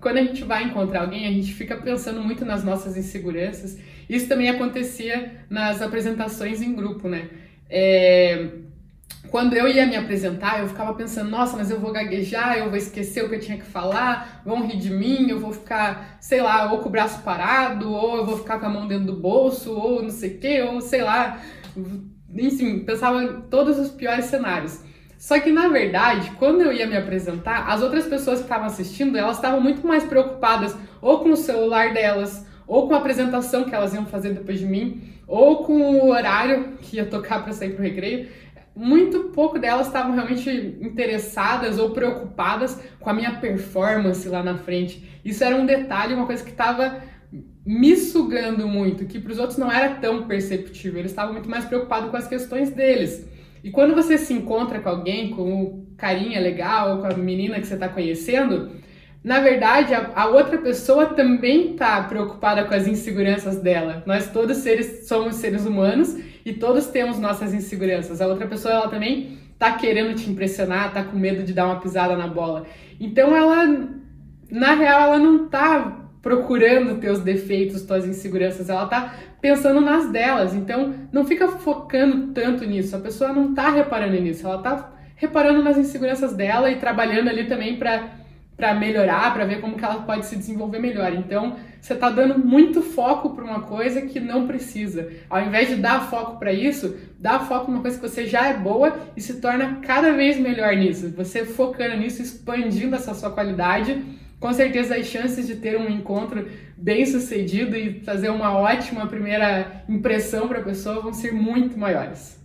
quando a gente vai encontrar alguém, a gente fica pensando muito nas nossas inseguranças. Isso também acontecia nas apresentações em grupo, né? É, quando eu ia me apresentar, eu ficava pensando, nossa, mas eu vou gaguejar, eu vou esquecer o que eu tinha que falar, vão rir de mim, eu vou ficar, sei lá, ou com o braço parado, ou eu vou ficar com a mão dentro do bolso, ou não sei o quê, ou sei lá. Enfim, pensava em todos os piores cenários. Só que na verdade, quando eu ia me apresentar, as outras pessoas que estavam assistindo, elas estavam muito mais preocupadas ou com o celular delas, ou com a apresentação que elas iam fazer depois de mim, ou com o horário que ia tocar para sair pro recreio. Muito pouco delas estavam realmente interessadas ou preocupadas com a minha performance lá na frente. Isso era um detalhe, uma coisa que estava me sugando muito, que para os outros não era tão perceptível. Eles estavam muito mais preocupados com as questões deles. E quando você se encontra com alguém, com o carinha legal, com a menina que você está conhecendo, na verdade, a, a, outra pessoa também está preocupada com as inseguranças dela. Nós todos seres, somos seres humanos e todos temos nossas inseguranças. A outra pessoa ela também está querendo te impressionar, está com medo de dar uma pisada na bola. Então ela, na real, ela não está procurando teus defeitos, tuas inseguranças, ela tá pensando nas delas. Então, não fica focando tanto nisso. A pessoa não tá reparando nisso, ela tá reparando nas inseguranças dela e trabalhando ali também para para melhorar, para ver como que ela pode se desenvolver melhor. Então, você está dando muito foco para uma coisa que não precisa. Ao invés de dar foco para isso, dá foco numa coisa que você já é boa e se torna cada vez melhor nisso. Você focando nisso, expandindo essa sua qualidade com certeza as chances de ter um encontro bem sucedido e fazer uma ótima primeira impressão para a pessoa vão ser muito maiores.